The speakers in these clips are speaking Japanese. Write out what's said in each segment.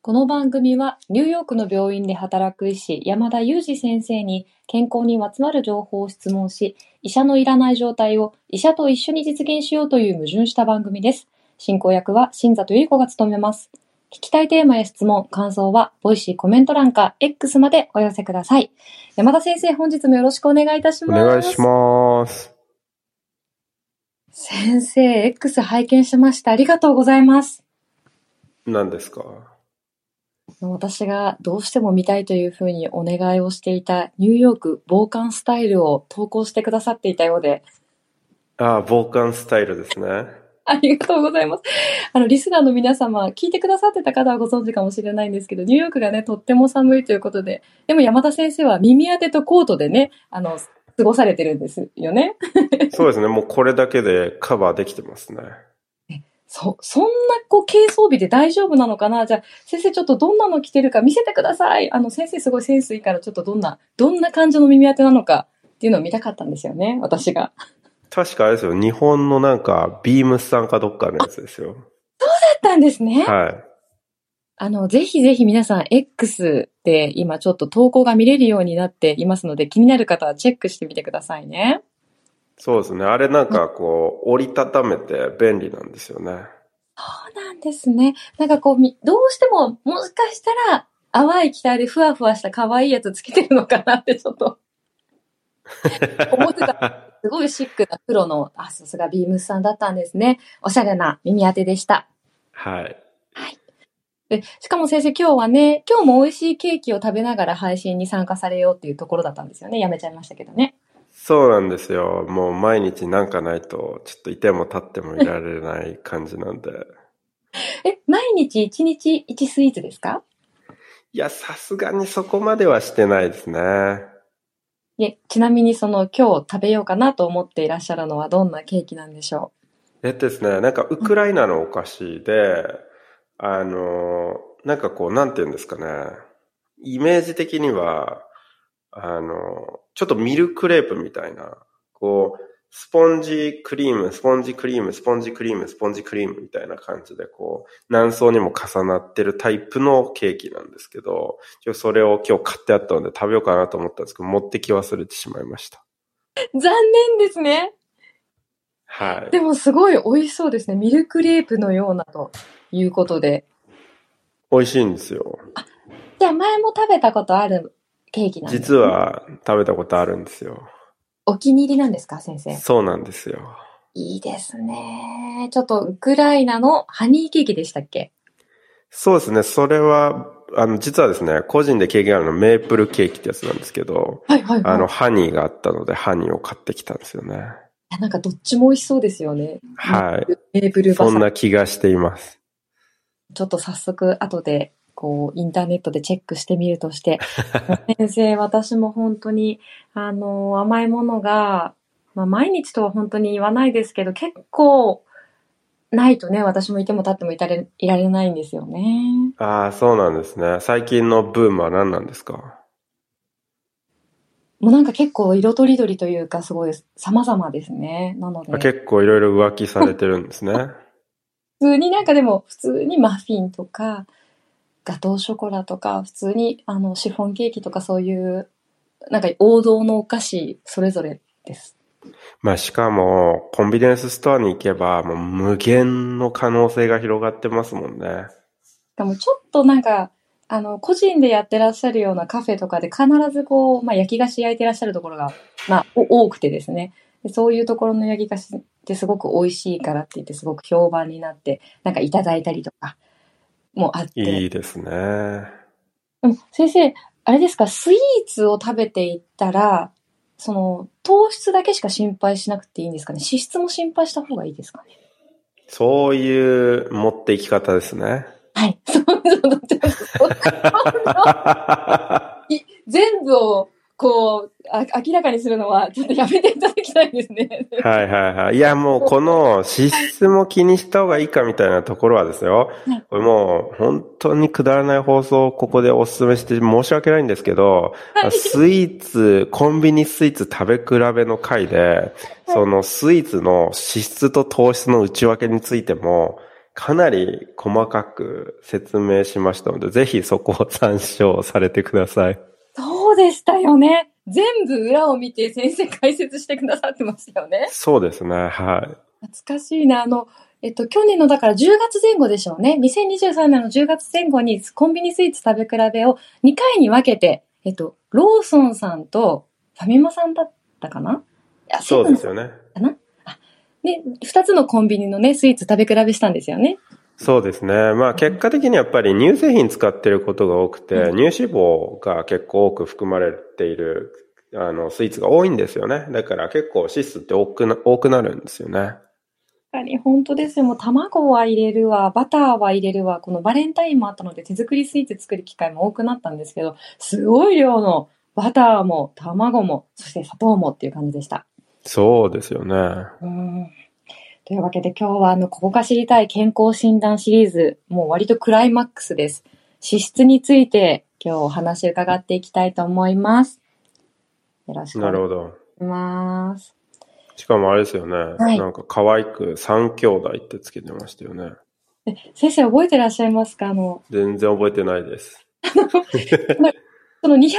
この番組はニューヨークの病院で働く医師山田裕二先生に健康にまつわる情報を質問し、医者のいらない状態を医者と一緒に実現しようという矛盾した番組です。進行役は新里ゆり子が務めます。聞きたいテーマや質問、感想は、 Voicy コメント欄か X までお寄せください。山田先生、本日もよろしくお願いいたします。願いします。先生、X 拝見しました。ありがとうございます。何ですか？私がどうしても見たいというふうにお願いをしていたニューヨーク防寒スタイルを投稿してくださっていたようで、ああ、防寒スタイルですね。ありがとうございます。あの、リスナーの皆様、聞いてくださってた方はご存知かもしれないんですけど、ニューヨークがね、とっても寒いということで、でも山田先生は耳当てとコートでね、あの、過ごされてるんですよね。そうですね。もうこれだけでカバーできてますね。そ、そんな、こう、軽装備で大丈夫なのかな？じゃあ、先生ちょっとどんなの着てるか見せてください。あの、先生すごいセンスいいから、ちょっとどんな、どんな感じの耳当てなのかっていうのを見たかったんですよね、私が。確かあれですよ。日本のなんか、ビームスさんかどっかのやつですよ。だったんですね。はい。あの、ぜひぜひ皆さん X で今ちょっと投稿が見れるようになっていますので、気になる方はチェックしてみてくださいね。そうですね。あれなんかこう、折りたためて便利なんですよね。そうなんですね。なんかこう、みどうしても、もしかしたら、淡い機体でふわふわした可愛いやつつけてるのかなってちょっと 思ってた。すごいシックな黒の、あ、さすがビームスさんだったんですね。おしゃれな耳当てでした。はい。で、しかも先生今日はね、今日も美味しいケーキを食べながら配信に参加されようっていうところだったんですよね。やめちゃいましたけどね。そうなんですよ。もう毎日なんかないと、ちょっといても立ってもいられない感じなんで。え、毎日一日一スイーツですか？いや、さすがにそこまではしてないですね。え、ちなみにその今日食べようかなと思っていらっしゃるのはどんなケーキなんでしょえっとですね、なんかウクライナのお菓子で、あの、なんかこう、なんて言うんですかね。イメージ的には、あの、ちょっとミルクレープみたいな、こう、スポンジクリーム、スポンジクリーム、スポンジクリーム、スポンジクリームみたいな感じで、こう、何層にも重なってるタイプのケーキなんですけど、ちょそれを今日買ってあったので食べようかなと思ったんですけど、持ってき忘れてしまいました。う残念ですね。はい。でもすごい美味しそうですね。ミルクレープのようなということで。美味しいんですよ。じゃあ前も食べたことあるケーキなんです実は食べたことあるんですよ。お気に入りなんですか先生？そうなんですよ。いいですね。ちょっとウクライナのハニーケーキでしたっけ？そうですね。それは、あの、実はですね、個人で経験あるのメープルケーキってやつなんですけど、はいはいはい。あの、ハニーがあったので、ハニーを買ってきたんですよね。いやなんかどっちも美味しそうですよね。はい。メープルバサそんな気がしています。ちょっと早速後でこうインターネットでチェックしてみるとして、先生、私も本当にあの甘いものが、まあ、毎日とは本当に言わないですけど、結構ないとね、私もいても立ってもいたれいられないんですよね。ああ、そうなんですね。最近のブームは何なんですか？もうなんか結構色とりどりというかすごい様々ですね。なので、結構いろいろ浮気されてるんですね。通になんかでも普通にマフィンとか、ガトーショコラとか、普通にあのシフォンケーキとかそういう、なんか王道のお菓子それぞれです。まあしかも、コンビニエンスストアに行けば、もう無限の可能性が広がってますもんね。しかもちょっとなんか、あの、個人でやってらっしゃるようなカフェとかで必ずこう、まあ焼き菓子焼いてらっしゃるところが、まあお多くてですね。でそういうところの焼き菓子ってすごく美味しいからって言ってすごく評判になって、なんかいただいたりとかもあって。いいですね。でも先生、あれですか、スイーツを食べていったら、その、糖質だけしか心配しなくていいんですかね？脂質も心配した方がいいですかね？そういう持っていき方ですね。はい。そうそう 全部を、こうあ、明らかにするのは、ちょっとやめていただきたいですね。はいはいはい。いやもうこの脂質も気にした方がいいかみたいなところはですよはい。これもう本当にくだらない放送をここでお勧めして申し訳ないんですけど、はいスイーツ、コンビニスイーツ食べ比べの回で、そのスイーツの脂質と糖質の内訳についてもかなり細かく説明しましたので、ぜひそこを参照されてください。そうでしたよね。全部裏を見て先生解説してくださってましたよね。そうですね、はい。懐かしいな。あの、えっと、去年のだから10月前後でしょうね。2023年の10月前後にコンビニスイーツ食べ比べを2回に分けて、えっと、ローソンさんとファミマさんだったかな？そうですよね。かなあで、2つのコンビニのね、スイーツ食べ比べしたんですよね。そうですね。まあ結果的にやっぱり乳製品使ってることが多くて、うん乳脂肪が結構多く含まれているあのスイーツが多いんですよね。だから結構脂質って多くな多くなるんですよね。確かに本当ですよ。もう卵は入れるわ、バターは入れるわ、このバレンタインもあったので手作りスイーツ作る機会も多くなったんですけど、すごい量のバターも卵も、そして砂糖もっていう感じでした。そうですよね。うんというわけで今日はあの、ここが知りたい健康診断シリーズ、もう割とクライマックスです。脂質について今日お話伺っていきたいと思います。よろしくお願いなるほど。します。しかもあれですよね。いなんか可愛く三兄弟ってつけてましたよね。え先生覚えてらっしゃいますか？あの、全然覚えてないです。その250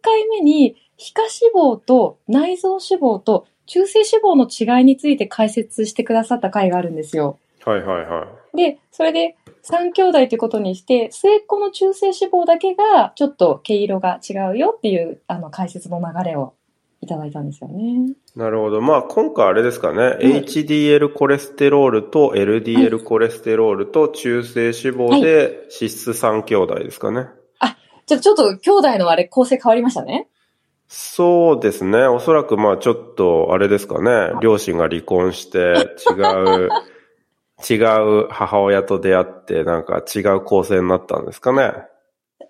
回目に、皮下脂肪と内臓脂肪と中性脂肪の違いについて解説してくださった回があるんですよ。はいはいはい。で、それで3兄弟ということにして、末っ子の中性脂肪だけがちょっと毛色が違うよっていうあの解説の流れをいただいたんですよね。なるほど。まあ今回あれですかね。うん HDL コレステロールと LDL コレステロールと中性脂肪で脂質三兄弟ですかね。じゃあちょっと兄弟のあれ構成変わりましたね。そうですね。おそらくまあちょっとあれですかね。両親が離婚して違う、違う母親と出会ってなんか違う構成になったんですかね。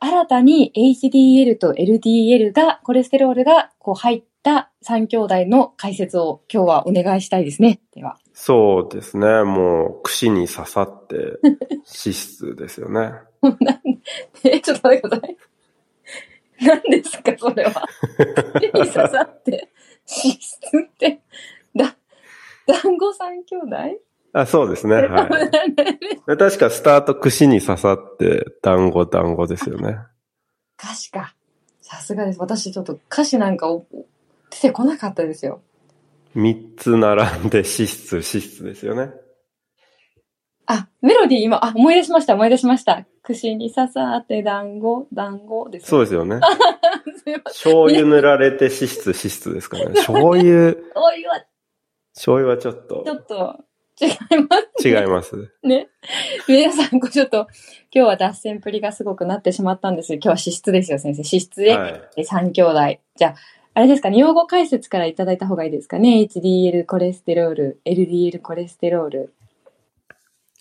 新たに HDL と LDL が、コレステロールがこう入った3兄弟の解説を今日はお願いしたいですね。では。そうですね。もう串に刺さって 脂質ですよね。え、ちょっと待ってください。何ですか、それは。手に刺さって、脂質って、だ、団子三兄弟？あそうですね。はい。確かスタート串に刺さって団子団子ですよね。歌詞か。さすがです。私ちょっと歌詞なんかを出てこなかったですよ。三つ並んで脂質脂質ですよね。あ、メロディー今、あ、思い出しました、思い出しました。串に刺さって団子、団子です。そうですよね。醤油塗られて脂質脂質ですからね。醤油、おいは醤油はちょっとちょっと違います違います。ね。皆さん、ちょっと、今日は脱線プリがすごくなってしまったんですよ。今日は脂質ですよ、先生。脂質で、はい。え三兄弟。じゃあ、あれですかね、用語解説からいただいた方がいいですかね。HDL コレステロール、LDL コレステロール。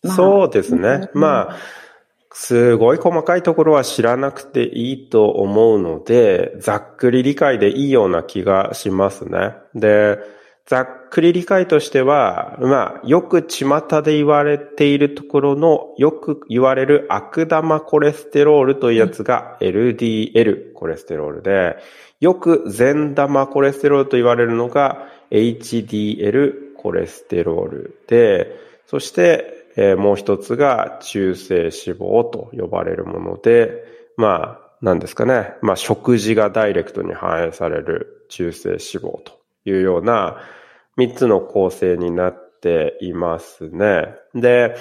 まあそうですね。うんまあ、すごい細かいところは知らなくていいと思うので、ざっくり理解でいいような気がしますね。で、ざっくり理解としては、まあ、よく巷で言われているところの、よく言われる悪玉コレステロールというやつが LDL コレステロールで、よく善玉コレステロールと言われるのが HDL コレステロールで、そして、えーもう一つが中性脂肪と呼ばれるもので、まあ、なんですかね。まあ、食事がダイレクトに反映される中性脂肪というような三つの構成になっていますね。で、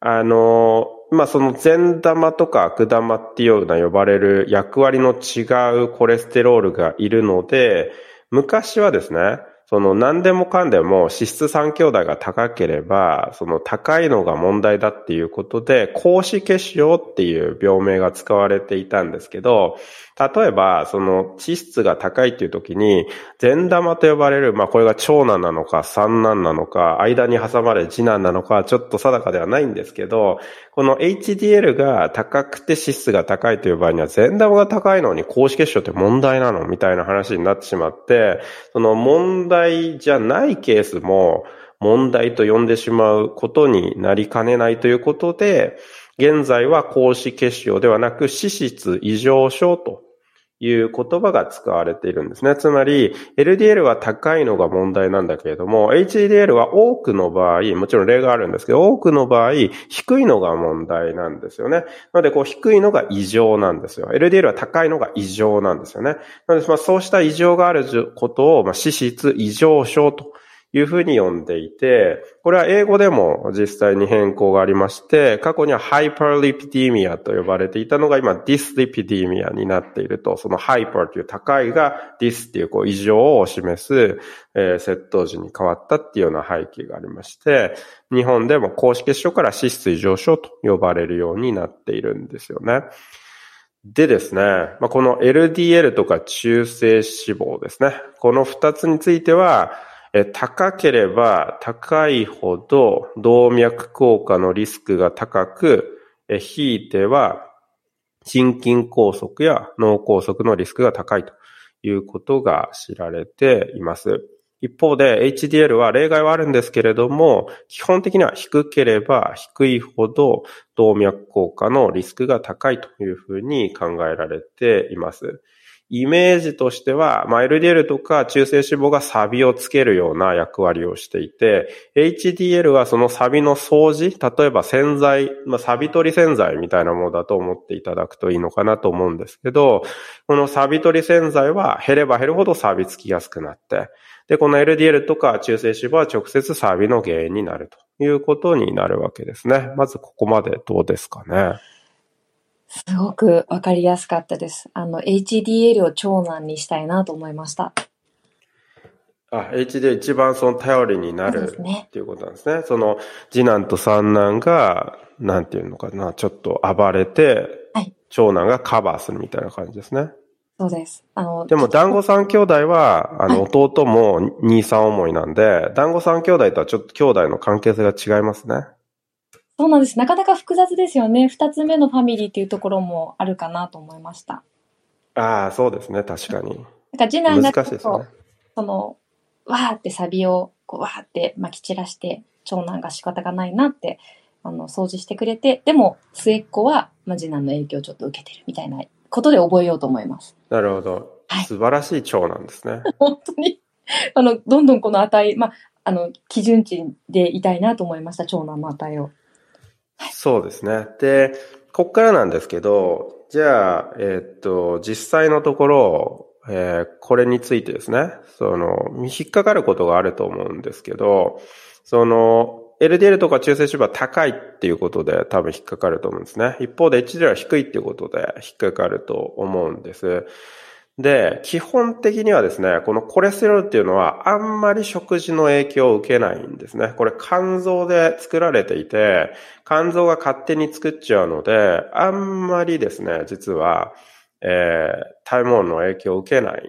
あの、まあ、その善玉とか悪玉っていうような呼ばれる役割の違うコレステロールがいるので、昔はですね、その何でもかんでも脂質3兄弟が高ければ、その高いのが問題だっていうことで、高脂血症っていう病名が使われていたんですけど、例えば、その脂質が高いっていう時に、善玉と呼ばれる、まあこれが長男なのか三男なのか、間に挟まれ次男なのか、ちょっと定かではないんですけど、この HDL が高くて脂質が高いという場合には、善玉が高いのに高脂血症って問題なのみたいな話になってしまって、その問題じゃないケースも問題と呼んでしまうことになりかねないということで、現在は高脂血症ではなく脂質異常症という言葉が使われているんですね。つまり、LDL は高いのが問題なんだけれども、HDL は多くの場合、もちろん例があるんですけど、多くの場合、低いのが問題なんですよね。なので、こう、低いのが異常なんですよ。LDL は高いのが異常なんですよね。なので、まあ、そうした異常があることを、まあ、脂質異常症というふうに呼んでいて、これは英語でも実際に変更がありまして、過去にはハイパーリピディミアと呼ばれていたのが今ディスリピディミアになっていると、そのハイパーという高いがディスっていうこう異常を示す、えー、窃盗時に変わったっていうような背景がありまして、日本でも公式結晶から脂質異常症と呼ばれるようになっているんですよね。でですね、まあ、この LDL とか中性脂肪ですね。この二つについては、高ければ高いほど動脈硬化のリスクが高く、ひいては心筋梗塞や脳梗塞のリスクが高いということが知られています。一方で HDL は例外はあるんですけれども、基本的には低ければ低いほど動脈硬化のリスクが高いというふうに考えられています。イメージとしては、まあ、LDL とか中性脂肪がサビをつけるような役割をしていて、HDL はそのサビの掃除、例えば洗剤、まあ、サビ取り洗剤みたいなものだと思っていただくといいのかなと思うんですけど、このサビ取り洗剤は減れば減るほどサビつきやすくなって、で、この LDL とか中性脂肪は直接サビの原因になるということになるわけですね。まずここまでどうですかね。すごくわかりやすかったです。あの、HDL を長男にしたいなと思いました。あ、HDL 一番その頼りになるっていうことなんですね。その次男と三男が、なんていうのかな、ちょっと暴れて、はい、長男がカバーするみたいな感じですね。そうです。あの、でも、団子三兄弟は、あの、弟も兄さん思いなんで、団子三兄弟とはちょっと兄弟の関係性が違いますね。そうなんです。なかなか複雑ですよね。二つ目のファミリーっていうところもあるかなと思いました。ああ、そうですね。確かに。なんか次男が難しいですね。その、わーってサビを、こう、わーって撒き散らして、長男が仕方がないなって、あの、掃除してくれて、でも、末っ子は、まあ、次男の影響をちょっと受けてるみたいなことで覚えようと思います。なるほど。はい、素晴らしい長男ですね。本当に。あの、どんどんこの値、まあ、あの、基準値でいたいなと思いました、長男の値を。そうですね。で、こっからなんですけど、じゃあ、えー、っと、実際のところ、えー、これについてですね、その、引っかかることがあると思うんですけど、その、LDL とか中性脂肪は高いっていうことで多分引っかかると思うんですね。一方で HDL は低いっていうことで引っかかると思うんです。で、基本的にはですね、このコレステロールっていうのはあんまり食事の影響を受けないんですね。これ肝臓で作られていて、肝臓が勝手に作っちゃうので、あんまりですね、実は、えー、体毛の影響を受けない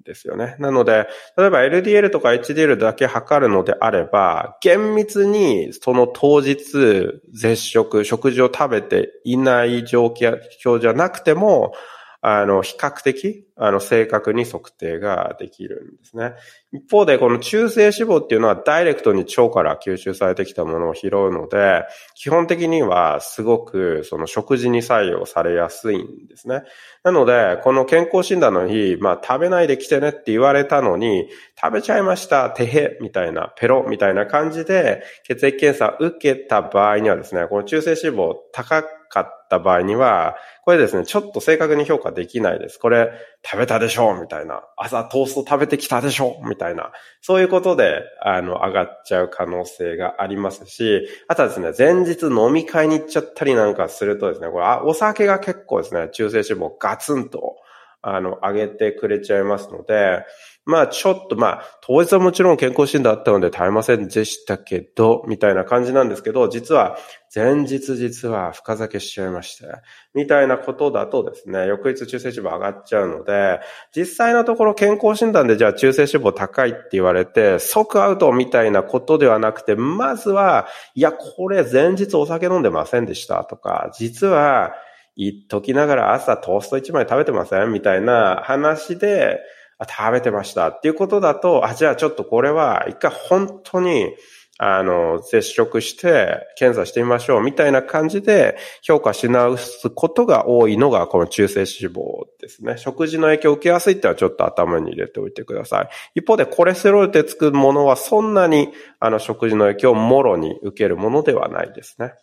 んですよね。なので、例えば LDL とか HDL だけ測るのであれば、厳密にその当日絶食、食事を食べていない状況じゃなくても、あの、比較的、あの、正確に測定ができるんですね。一方で、この中性脂肪っていうのはダイレクトに腸から吸収されてきたものを拾うので、基本的にはすごくその食事に作用されやすいんですね。なので、この健康診断の日、まあ食べないで来てねって言われたのに、食べちゃいました、てへ、みたいな、ペロ、みたいな感じで血液検査を受けた場合にはですね、この中性脂肪高くかった場合には、これですね、ちょっと正確に評価できないです。これ、食べたでしょうみたいな。朝トースト食べてきたでしょうみたいな。そういうことで、あの、上がっちゃう可能性がありますし、あとはですね、前日飲み会に行っちゃったりなんかするとですね、これ、あお酒が結構ですね、中性脂肪ガツンと、あの、上げてくれちゃいますので、まあちょっとまあ、当日はもちろん健康診断あったので食べませんでしたけど、みたいな感じなんですけど、実は前日実は深酒しちゃいまして、みたいなことだとですね、翌日中性脂肪上がっちゃうので、実際のところ健康診断でじゃあ中性脂肪高いって言われて、即アウトみたいなことではなくて、まずは、いや、これ前日お酒飲んでませんでしたとか、実は、言っときながら朝トースト1枚食べてませんみたいな話で、食べてましたっていうことだと、あ、じゃあちょっとこれは一回本当に、あの、接触して検査してみましょうみたいな感じで評価し直すことが多いのがこの中性脂肪ですね。食事の影響を受けやすいってのはちょっと頭に入れておいてください。一方でコレステロールで作るものはそんなにあの食事の影響をもろに受けるものではないですね。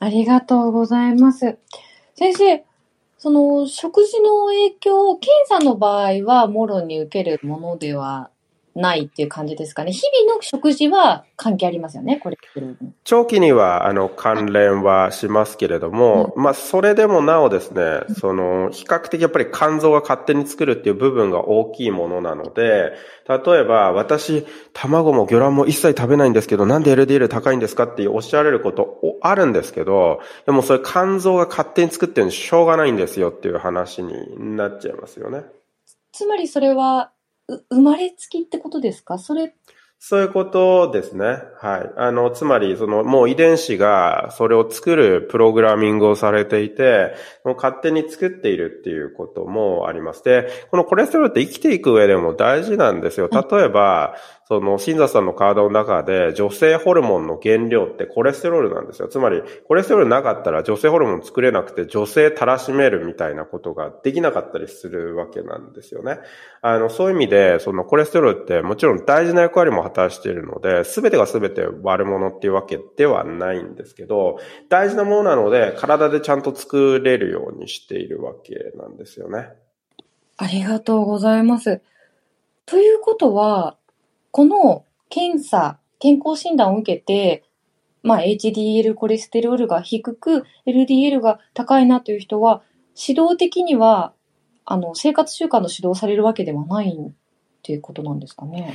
ありがとうございます。先生、その食事の影響を検査の場合はもろに受けるものではないっていう感じですかね。日々の食事は関係ありますよね、これ。長期には、あの、関連はしますけれども、うん、まあ、それでもなおですね、その、比較的やっぱり肝臓が勝手に作るっていう部分が大きいものなので、例えば、私、卵も魚卵も一切食べないんですけど、なんで LDL 高いんですかっておっしゃられることあるんですけど、でもそれ肝臓が勝手に作ってるのにしょうがないんですよっていう話になっちゃいますよね。つまりそれは、生まれつきってことですか？それそういうことですね。はい。あの、つまり、その、もう遺伝子がそれを作るプログラミングをされていて、もう勝手に作っているっていうこともあります。で、このコレステロールって生きていく上でも大事なんですよ。例えば、その、新座さんの体の中で女性ホルモンの原料ってコレステロールなんですよ。つまり、コレステロールなかったら女性ホルモン作れなくて女性たらしめるみたいなことができなかったりするわけなんですよね。あの、そういう意味で、そのコレステロールってもちろん大事な役割も果たしているので、すべてがすべて悪者っていうわけではないんですけど、大事なものなので、体でちゃんと作れるようにしているわけなんですよね。ありがとうございます。ということは、この検査、健康診断を受けて、まあ、HDL コレステロールが低く、LDL が高いなという人は、指導的には、あの、生活習慣の指導されるわけではないっていうことなんですかね。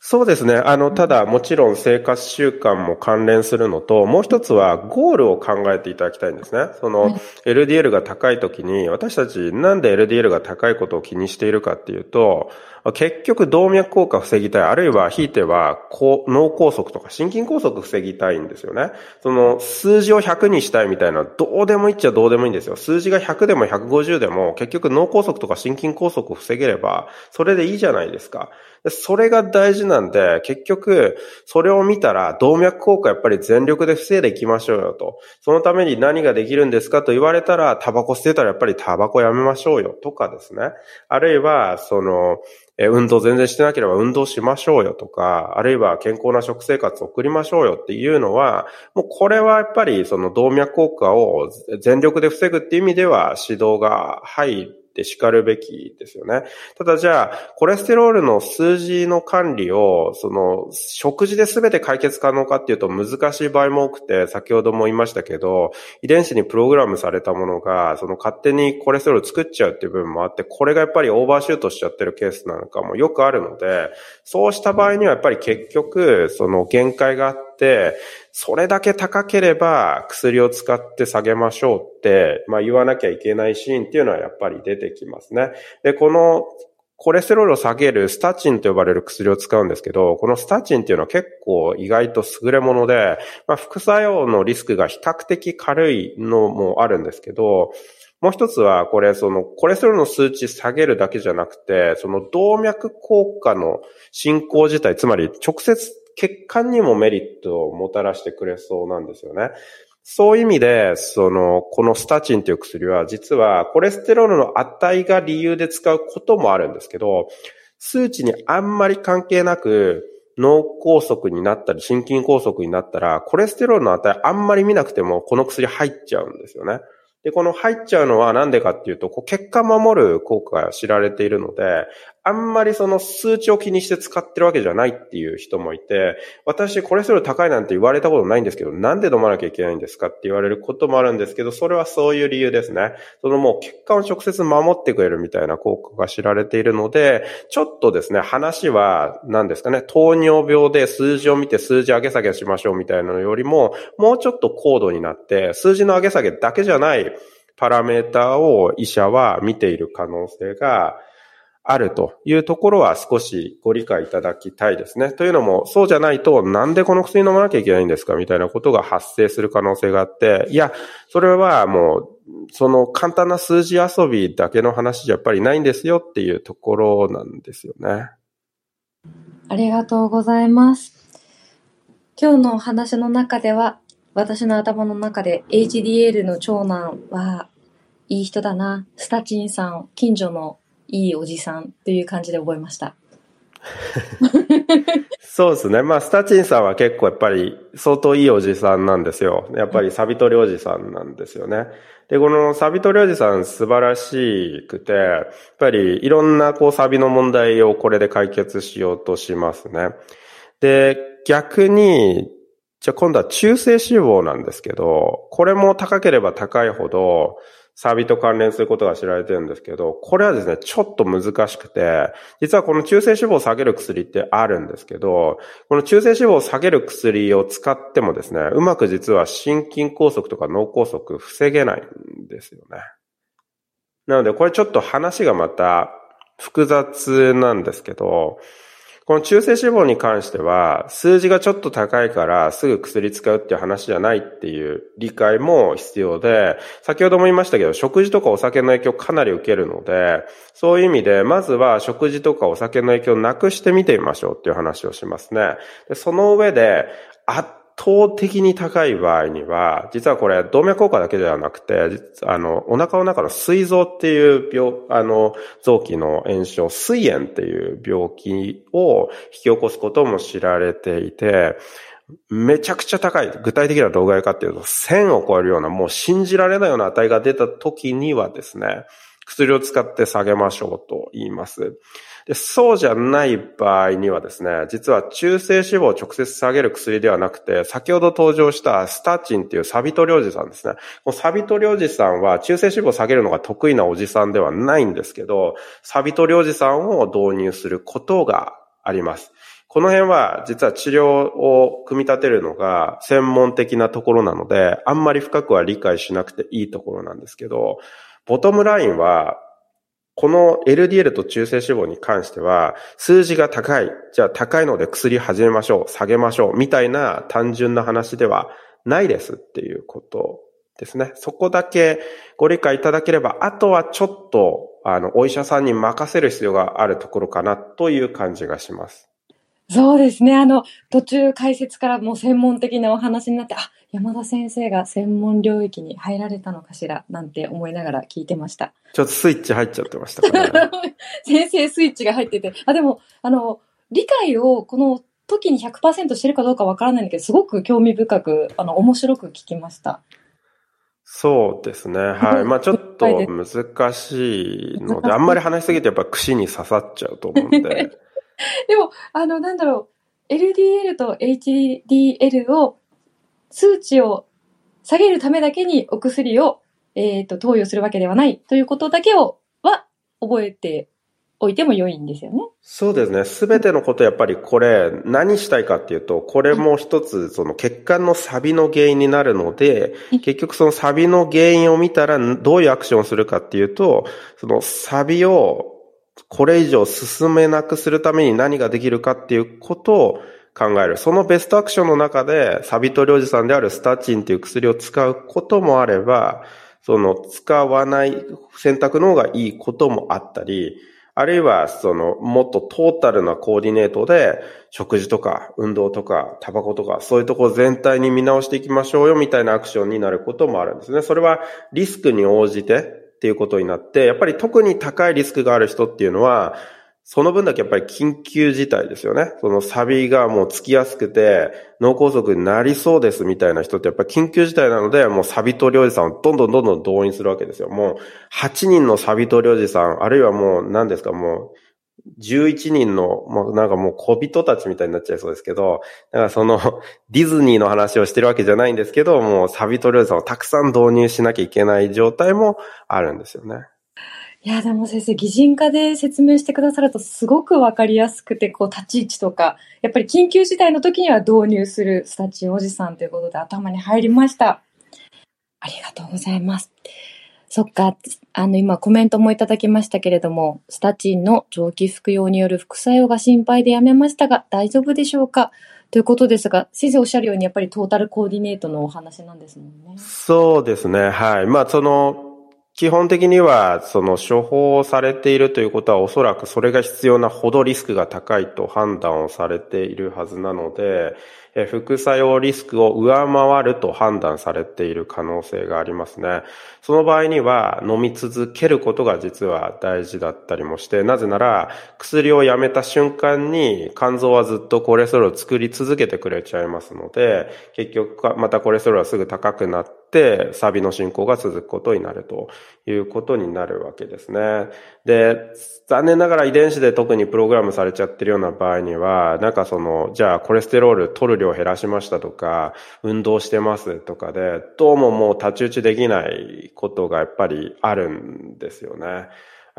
そうですね。あの、ただ、もちろん生活習慣も関連するのと、もう一つはゴールを考えていただきたいんですね。その、LDL が高い時に、私たちなんで LDL が高いことを気にしているかっていうと、結局動脈硬化防ぎたい、あるいはひいては脳梗塞とか心筋梗塞防ぎたいんですよね。その数字を100にしたいみたいなどうでもいいっちゃどうでもいいんですよ。数字が100でも150でも結局脳梗塞とか心筋梗塞を防げればそれでいいじゃないですか。それが大事なんで、結局、それを見たら、動脈硬化やっぱり全力で防いでいきましょうよと。そのために何ができるんですかと言われたら、タバコ捨てたらやっぱりタバコやめましょうよとかですね。あるいは、その、え、運動全然してなければ運動しましょうよとか、あるいは健康な食生活を送りましょうよっていうのは、もうこれはやっぱりその動脈硬化を全力で防ぐっていう意味では指導が入って叱るべきですよね。ただじゃあ、コレステロールの数字の管理を、その、食事で全て解決可能かっていうと難しい場合も多くて、先ほども言いましたけど、遺伝子にプログラムされたものが、その勝手にコレステロール作っちゃうっていう部分もあって、これがやっぱりオーバーシュートしちゃってるケースなんかもよくあるので、そうした場合にはやっぱり結局、その限界があって、それだけ高ければ薬を使って下げましょうって、まあ言わなきゃいけないシーンっていうのはやっぱり出てきますね。で、このコレステロールを下げるスタチンと呼ばれる薬を使うんですけど、このスタチンっていうのは結構意外と優れもので、まあ、副作用のリスクが比較的軽いのもあるんですけど、もう一つは、これ、その、コレステロールの数値下げるだけじゃなくて、その動脈硬化の進行自体、つまり直接血管にもメリットをもたらしてくれそうなんですよね。そういう意味で、その、このスタチンという薬は、実はコレステロールの値が理由で使うこともあるんですけど、数値にあんまり関係なく、脳梗塞になったり、心筋梗塞になったら、コレステロールの値あんまり見なくても、この薬入っちゃうんですよね。で、この入っちゃうのはなんでかっていうと、こう血管守る効果が知られているので、あんまりその数値を気にして使ってるわけじゃないっていう人もいて、私コレステロール高いなんて言われたことないんですけど、なんで飲まなきゃいけないんですかって言われることもあるんですけど、それはそういう理由ですね。そのもう血管を直接守ってくれるみたいな効果が知られているので、ちょっとですね、話は何ですかね、糖尿病で数字を見て数字上げ下げしましょうみたいなのよりも、もうちょっと高度になって、数字の上げ下げだけじゃないパラメーターを医者は見ている可能性があるというところは少しご理解いただきたいですね。というのも、そうじゃないと、なんでこの薬飲まなきゃいけないんですかみたいなことが発生する可能性があって、いや、それはもう、その簡単な数字遊びだけの話じゃやっぱりないんですよっていうところなんですよね。ありがとうございます。今日のお話の中では、私の頭の中で HDL の長男はいい人だな、スタチンさん、近所のいいおじさんという感じで覚えました。そうですね。まあ、スタチンさんは結構やっぱり相当いいおじさんなんですよ。やっぱりサビトリおじさんなんですよね。で、このサビトリおじさん素晴らしくて、やっぱりいろんなこうサビの問題をこれで解決しようとしますね。で、逆に、じゃあ今度は中性脂肪なんですけど、これも高ければ高いほど、サビと関連することが知られてるんですけど、これはですね、ちょっと難しくて、実はこの中性脂肪を下げる薬ってあるんですけど、この中性脂肪を下げる薬を使ってもですね、うまく実は心筋梗塞とか脳梗塞防げないんですよね。なので、これちょっと話がまた複雑なんですけど、この中性脂肪に関しては、数字がちょっと高いからすぐ薬使うっていう話じゃないっていう理解も必要で、先ほども言いましたけど、食事とかお酒の影響かなり受けるので、そういう意味で、まずは食事とかお酒の影響をなくしてみてみましょうっていう話をしますね。でその上で、圧倒的に高い場合には、実はこれ動脈硬化だけではなくて、あの、お腹の中の膵臓っていう病、あの、臓器の炎症、膵炎っていう病気を引き起こすことも知られていて、めちゃくちゃ高い。具体的な動画かっていうと、1000を超えるような、もう信じられないような値が出た時にはですね、薬を使って下げましょうと言います。でそうじゃない場合にはですね、実は中性脂肪を直接下げる薬ではなくて、先ほど登場したスタチンっていうサビトリョウジさんですね。このサビトリョウジさんは中性脂肪を下げるのが得意なおじさんではないんですけど、サビトリョウジさんを導入することがあります。この辺は実は治療を組み立てるのが専門的なところなので、あんまり深くは理解しなくていいところなんですけど、ボトムラインはこの LDL と中性脂肪に関しては、数字が高い。じゃあ高いので薬始めましょう。下げましょう。みたいな単純な話ではないですっていうことですね。そこだけご理解いただければ、あとはちょっと、あの、お医者さんに任せる必要があるところかなという感じがします。そうですね。あの、途中解説からもう専門的なお話になって、あ、山田先生が専門領域に入られたのかしら、なんて思いながら聞いてました。ちょっとスイッチ入っちゃってましたかね。先生スイッチが入ってて、あ、でも、あの、理解をこの時に100%してるかどうかわからないんだけど、すごく興味深く、あの、面白く聞きました。そうですね。はい。まあちょっと難しいので、あんまり話しすぎてやっぱ串に刺さっちゃうと思うんで。でも、あの、なんだろう、LDL と HDL を、数値を下げるためだけにお薬を、えっ、ー、と、投与するわけではないということだけを、は、覚えておいても良いんですよね。そうですね。すべてのことやっぱりこれ、何したいかっていうと、これも一つ、その血管のサビの原因になるので、結局そのサビの原因を見たら、どういうアクションをするかっていうと、そのサビをこれ以上進めなくするために何ができるかっていうことを考える。そのベストアクションの中で、サビトリおじさんであるスタチンっていう薬を使うこともあれば、その使わない選択の方がいいこともあったり、あるいは、その、もっとトータルなコーディネートで、食事とか、運動とか、タバコとか、そういうとこ全体に見直していきましょうよ、みたいなアクションになることもあるんですね。それは、リスクに応じて、っていうことになって、やっぱり特に高いリスクがある人っていうのは、その分だけやっぱり緊急事態ですよね。そのサビがもうつきやすくて、脳梗塞になりそうですみたいな人ってやっぱり緊急事態なので、もうサビと領事さんをどんどんどんどん動員するわけですよ。もう8人のサビと領事さん、あるいはもう何ですか、もう11人の、もうなんかもう小人たちみたいになっちゃいそうですけど、だからその ディズニーの話をしてるわけじゃないんですけど、もうサビトルーさんをたくさん導入しなきゃいけない状態もあるんですよね。いや、でも先生、擬人化で説明してくださるとすごくわかりやすくて、こう、立ち位置とか、やっぱり緊急事態の時には導入するスタチおじさんということで頭に入りました。ありがとうございます。そっか、あの、今コメントもいただきましたけれども、スタチンの長期服用による副作用が心配でやめましたが、大丈夫でしょうか？ということですが、先生おっしゃるように、やっぱりトータルコーディネートのお話なんですもんね。そうですね。はい。まあ、その、基本的には、その処方されているということは、おそらくそれが必要なほどリスクが高いと判断をされているはずなので、副作用リスクを上回ると判断されている可能性がありますね。その場合には飲み続けることが実は大事だったりもして、なぜなら薬をやめた瞬間に肝臓はずっとコレステロールを作り続けてくれちゃいますので、結局またコレステロールはすぐ高くなって、サビの進行が続くことになるということになるわけですね。で、残念ながら遺伝子で特にプログラムされちゃってるような場合には、なんかその、じゃあコレステロール取る量減らしましたとか、運動してますとかで、どうももう太刀打ちできないことがやっぱりあるんですよね。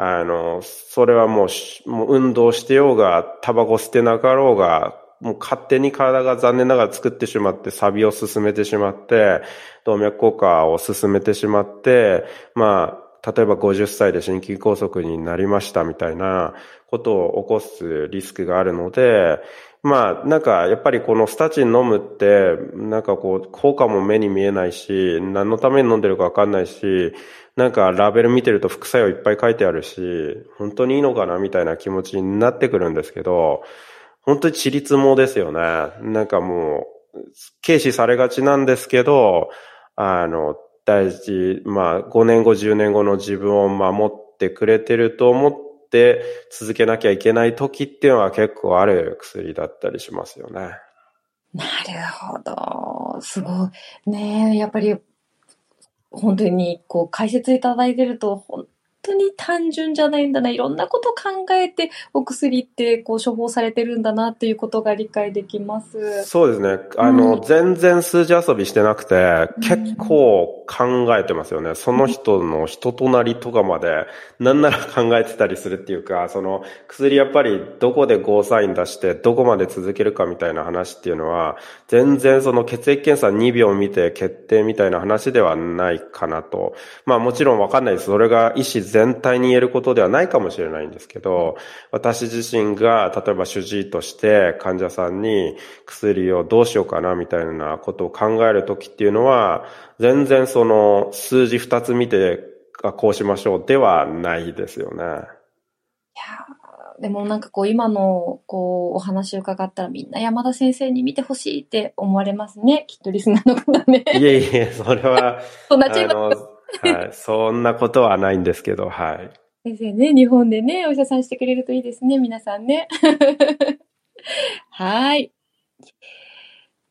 あの、それはもう、もう運動してようが、タバコ捨てなかろうが、もう勝手に体が残念ながら作ってしまって、サビを進めてしまって、動脈硬化を進めてしまって、まあ、例えば50歳で心筋梗塞になりましたみたいなことを起こすリスクがあるので、まあ、なんか、やっぱりこのスタチン飲むって、なんかこう、効果も目に見えないし、何のために飲んでるかわかんないし、なんかラベル見てると副作用いっぱい書いてあるし、本当にいいのかなみたいな気持ちになってくるんですけど、本当にちりつもですよね。なんかもう、軽視されがちなんですけど、あの、大事、まあ、5年後、10年後の自分を守ってくれてると思って続けなきゃいけない時っていうのは結構ある薬だったりしますよね。なるほど。すごい。ねやっぱり、本当に、こう、解説いただいてると、本当に単純じゃないんだな。いろんなこと考えてお薬ってこう処方されてるんだなっていうことが理解できます。そうですね。あの、うん、全然数字遊びしてなくて、結構考えてますよね。その人の人となりとかまで、なんなら考えてたりするっていうか、その薬やっぱりどこでゴーサイン出してどこまで続けるかみたいな話っていうのは、全然その血液検査2秒見て決定みたいな話ではないかなと。まあもちろんわかんないです。それが意思全体に言えることではないかもしれないんですけど、私自身が、例えば主治医として患者さんに薬をどうしようかなみたいなことを考えるときっていうのは、全然その数字二つ見て、こうしましょうではないですよね。いやでもなんかこう今のこうお話を伺ったらみんな山田先生に見てほしいって思われますね。きっとリスナーの方ね。いえいえ、それは。そんなチームはい。そんなことはないんですけど、はい。先生ね、日本でね、お医者さんしてくれるといいですね、皆さんね。はい。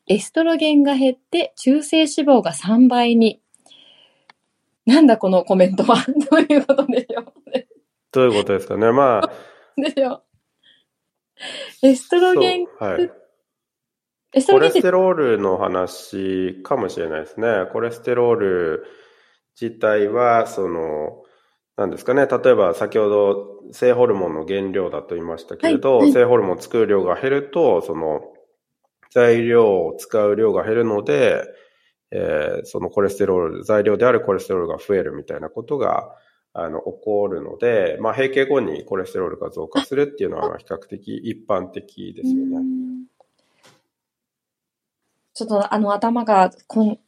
エストロゲンが減って中性脂肪が3倍に。なんだこのコメントは？どういうことでしょう、どういうことですかね。まあ。ですよ。エストロゲン、はい、エストロゲンコレステロールの話かもしれないですね。コレステロール自体は、その、なんですかね。例えば先ほど性ホルモンの原料だと言いましたけれど、はいはい、性ホルモンを作る量が減ると、その材料を使う量が減るので、えー、そのコレステロール、材料であるコレステロールが増えるみたいなことが、あの、起こるので、まあ、閉経後にコレステロールが増加するっていうのは、比較的一般的ですよね。ちょっとあの頭がこん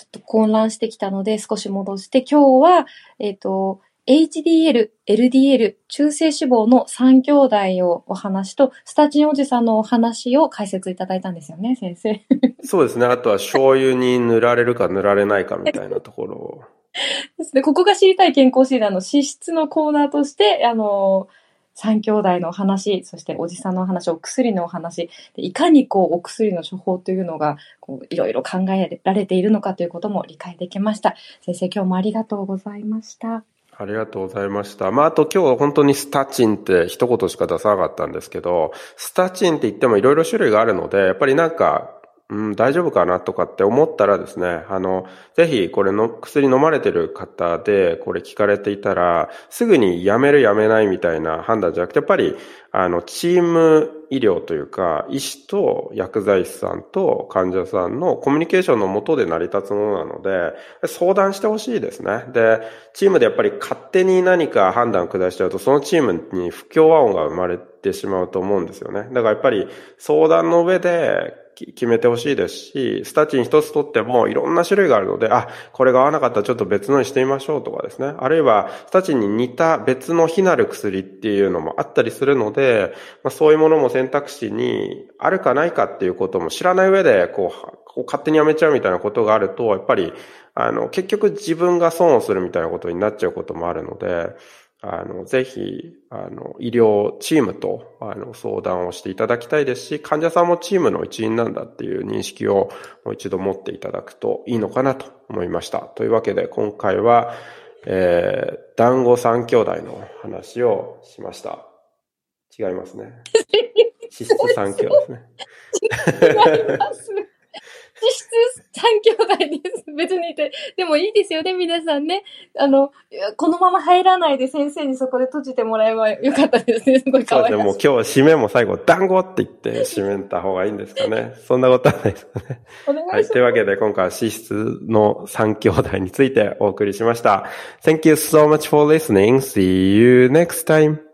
ちょっと混乱してきたので少し戻して、今日は、えっ、ー、と、HDL、LDL、中性脂肪の3兄弟をお話と、スタチンおじさんのお話を解説いただいたんですよね、先生。そうですね。あとは醤油に塗られるか塗られないかみたいなところを。ですね。ここが知りたい健康診断の脂質のコーナーとして、あの三兄弟の話、そしておじさんのお話、お薬のお話、いかにこうお薬の処方というのがこういろいろ考えられているのかということも理解できました。先生、今日もありがとうございました。ありがとうございました。まあ、あと今日は本当にスタチンって一言しか出さなかったんですけど、スタチンって言ってもいろいろ種類があるので、やっぱりなんかうん、大丈夫かなとかって思ったらですね、あの、ぜひこれの薬飲まれてる方でこれ聞かれていたら、すぐにやめるやめないみたいな判断じゃなくて、やっぱり、あの、チーム医療というか、医師と薬剤師さんと患者さんのコミュニケーションのもとで成り立つものなので、相談してほしいですね。で、チームでやっぱり勝手に何か判断を下しちゃうと、そのチームに不協和音が生まれてしまうと思うんですよね。だからやっぱり相談の上で決めてほしいですし、スタチン一つとってもいろんな種類があるので、あ、これが合わなかったらちょっと別のにしてみましょうとかですね。あるいは、スタチンに似た別の非なる薬っていうのもあったりするので、まあ、そういうものも選択肢にあるかないかっていうことも知らない上で、こう、こう勝手にやめちゃうみたいなことがあると、やっぱり、あの、結局自分が損をするみたいなことになっちゃうこともあるので、あの、ぜひ、あの、医療チームと、あの、相談をしていただきたいですし、患者さんもチームの一員なんだっていう認識をもう一度持っていただくといいのかなと思いました。というわけで、今回は、えー、団子三兄弟の話をしました。違いますね。脂質三兄ですね。違います。実質三兄弟です。別にいて。でもいいですよね、皆さんね。あの、このまま入らないで先生にそこで閉じてもらえばよかったですね。すごい可愛い。そうで。も今日締めも最後、団子って言って締めた方がいいんですかね。そんなことはないですかね。お願いします。はい。というわけで今回は資質の三兄弟についてお送りしました。Thank you so much for listening. See you next time.